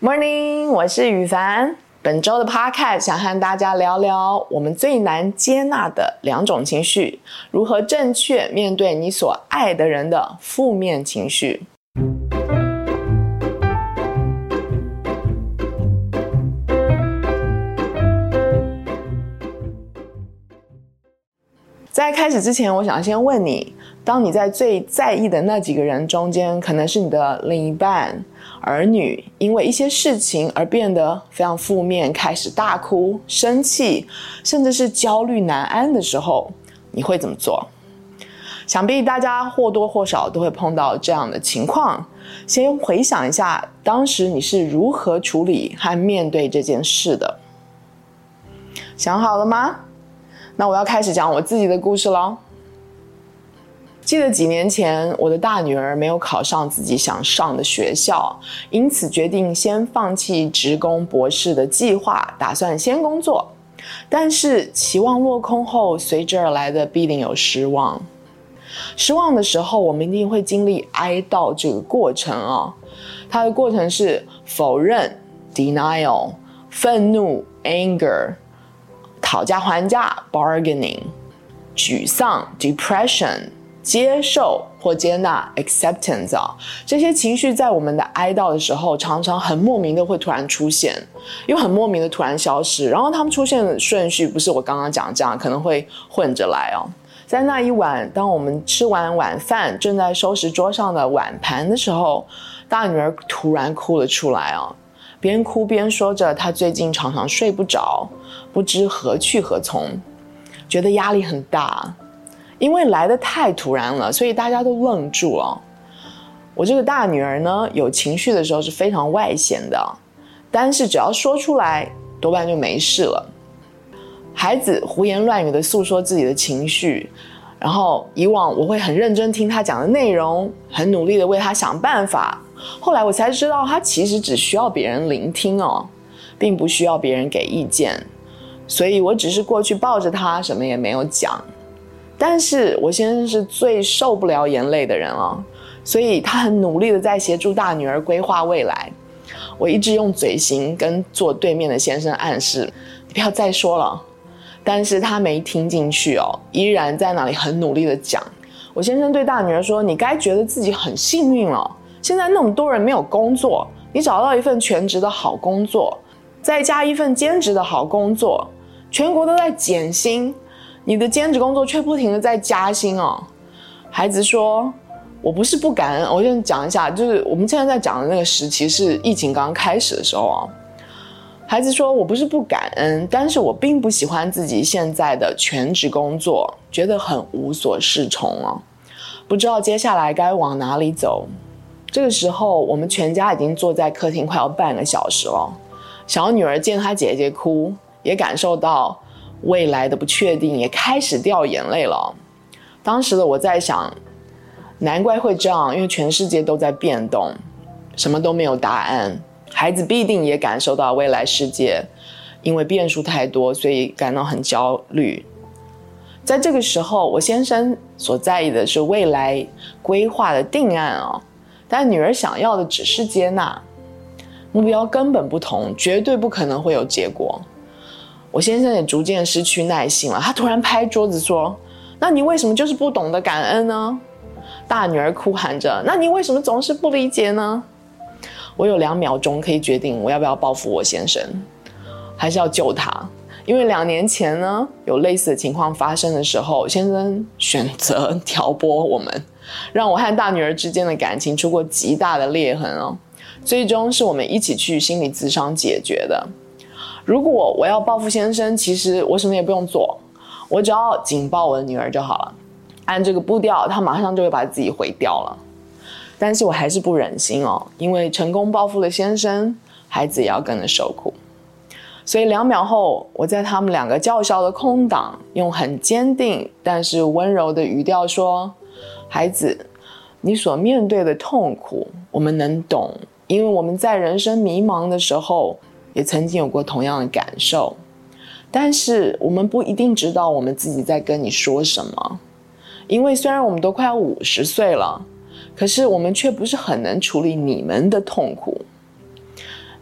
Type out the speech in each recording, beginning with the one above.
Morning，我是雨凡。本周的 Podcast 想和大家聊聊我们最难接纳的两种情绪，如何正确面对你所爱的人的负面情绪。在开始之前，我想先问你：当你在最在意的那几个人中间，可能是你的另一半、儿女，因为一些事情而变得非常负面，开始大哭、生气，甚至是焦虑难安的时候，你会怎么做？想必大家或多或少都会碰到这样的情况。先回想一下，当时你是如何处理和面对这件事的？想好了吗？那我要开始讲我自己的故事喽。记得几年前，我的大女儿没有考上自己想上的学校，因此决定先放弃职工博士的计划，打算先工作。但是期望落空后，随之而来的必定有失望。失望的时候，我们一定会经历哀悼这个过程啊、它的过程是否认 （denial）、愤怒 （anger）。讨价还价 （bargaining）、沮丧 （depression）、接受或接纳 （acceptance） 啊，这些情绪在我们的哀悼的时候，常常很莫名的会突然出现，又很莫名的突然消失。然后他们出现的顺序不是我刚刚讲这样，可能会混着来哦。在那一晚，当我们吃完晚饭，正在收拾桌上的碗盘的时候，大女儿突然哭了出来哦。边哭边说着，她最近常常睡不着，不知何去何从，觉得压力很大，因为来的太突然了，所以大家都愣住了。我这个大女儿呢，有情绪的时候是非常外显的，但是只要说出来，多半就没事了。孩子胡言乱语的诉说自己的情绪，然后以往我会很认真听他讲的内容，很努力的为他想办法。后来我才知道，他其实只需要别人聆听哦，并不需要别人给意见。所以我只是过去抱着他，什么也没有讲。但是我先生是最受不了眼泪的人了，所以他很努力的在协助大女儿规划未来。我一直用嘴型跟坐对面的先生暗示：“你不要再说了。”但是他没听进去哦，依然在那里很努力的讲。我先生对大女儿说：“你该觉得自己很幸运了。”现在那么多人没有工作，你找到一份全职的好工作，再加一份兼职的好工作，全国都在减薪，你的兼职工作却不停的在加薪哦。孩子说：“我不是不感恩，我先讲一下，就是我们现在在讲的那个时期是疫情刚开始的时候啊。”孩子说：“我不是不感恩，但是我并不喜欢自己现在的全职工作，觉得很无所适从哦，不知道接下来该往哪里走。”这个时候，我们全家已经坐在客厅快要半个小时了。小女儿见她姐姐哭，也感受到未来的不确定，也开始掉眼泪了。当时的我在想，难怪会这样，因为全世界都在变动，什么都没有答案。孩子必定也感受到未来世界因为变数太多，所以感到很焦虑。在这个时候，我先生所在意的是未来规划的定案哦。但女儿想要的只是接纳，目标根本不同，绝对不可能会有结果。我先生也逐渐失去耐心了，他突然拍桌子说：“那你为什么就是不懂得感恩呢？”大女儿哭喊着：“那你为什么总是不理解呢？”我有两秒钟可以决定我要不要报复我先生，还是要救他，因为两年前呢，有类似的情况发生的时候，先生选择挑拨我们。让我和大女儿之间的感情出过极大的裂痕哦，最终是我们一起去心理咨商解决的。如果我要报复先生，其实我什么也不用做，我只要紧抱我的女儿就好了。按这个步调，他马上就会把自己毁掉了。但是我还是不忍心哦，因为成功报复了先生，孩子也要跟着受苦。所以两秒后，我在他们两个叫嚣的空档，用很坚定但是温柔的语调说。孩子，你所面对的痛苦，我们能懂，因为我们在人生迷茫的时候，也曾经有过同样的感受。但是我们不一定知道我们自己在跟你说什么，因为虽然我们都快五十岁了，可是我们却不是很能处理你们的痛苦。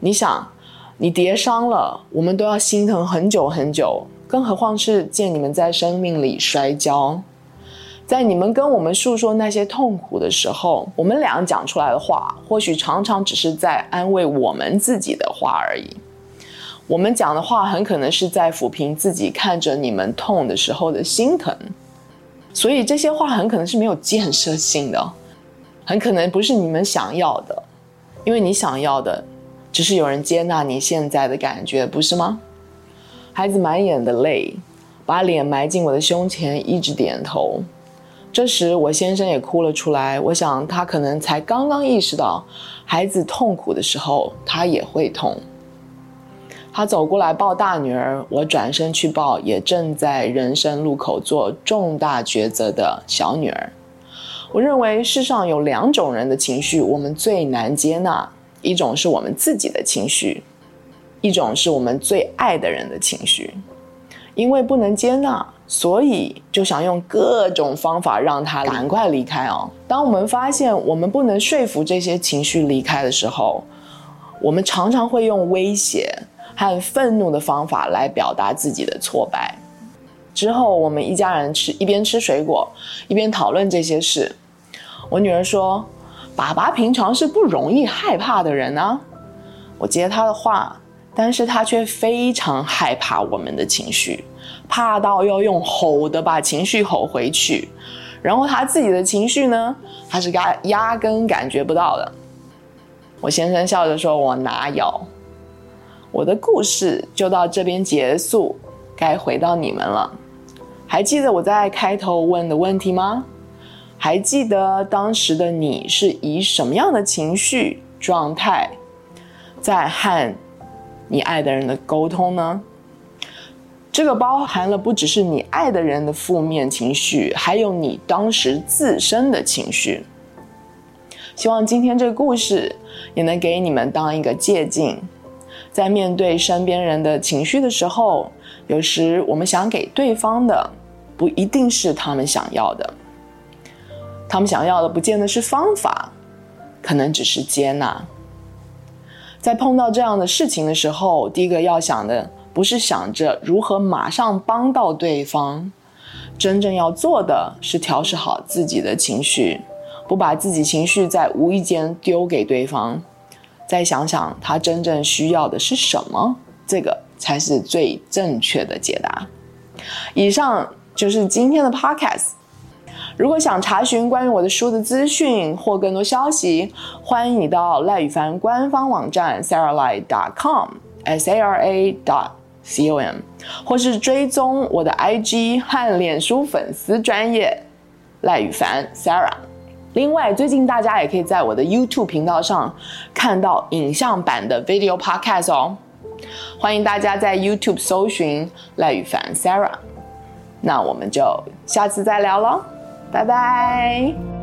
你想，你跌伤了，我们都要心疼很久很久，更何况是见你们在生命里摔跤。在你们跟我们诉说那些痛苦的时候，我们俩讲出来的话，或许常常只是在安慰我们自己的话而已。我们讲的话，很可能是在抚平自己看着你们痛的时候的心疼。所以这些话很可能是没有建设性的，很可能不是你们想要的，因为你想要的只是有人接纳你现在的感觉，不是吗？孩子满眼的泪，把脸埋进我的胸前，一直点头。这时，我先生也哭了出来。我想，他可能才刚刚意识到，孩子痛苦的时候，他也会痛。他走过来抱大女儿，我转身去抱也正在人生路口做重大抉择的小女儿。我认为世上有两种人的情绪，我们最难接纳：一种是我们自己的情绪，一种是我们最爱的人的情绪。因为不能接纳，所以就想用各种方法让他赶快离开哦。当我们发现我们不能说服这些情绪离开的时候，我们常常会用威胁和愤怒的方法来表达自己的挫败。之后，我们一家人吃一边吃水果，一边讨论这些事。我女儿说：“爸爸平常是不容易害怕的人啊。”我接她的话。但是他却非常害怕我们的情绪，怕到要用吼的把情绪吼回去，然后他自己的情绪呢，他是压压根感觉不到的。我先生笑着说：“我哪有？”我的故事就到这边结束，该回到你们了。还记得我在开头问的问题吗？还记得当时的你是以什么样的情绪状态在和你爱的人的沟通呢？这个包含了不只是你爱的人的负面情绪，还有你当时自身的情绪。希望今天这个故事也能给你们当一个借镜，在面对身边人的情绪的时候，有时我们想给对方的，不一定是他们想要的。他们想要的不见得是方法，可能只是接纳。在碰到这样的事情的时候，第一个要想的不是想着如何马上帮到对方，真正要做的是调试好自己的情绪，不把自己情绪在无意间丢给对方，再想想他真正需要的是什么，这个才是最正确的解答。以上就是今天的 podcast。如果想查询关于我的书的资讯或更多消息，欢迎你到赖宇凡官方网站 saralye.com，s a r a dot c o m，或是追踪我的 IG 和脸书粉丝专业赖宇凡 Sarah。另外，最近大家也可以在我的 YouTube 频道上看到影像版的 Video Podcast 哦。欢迎大家在 YouTube 搜寻赖宇凡 Sarah。那我们就下次再聊喽。拜拜。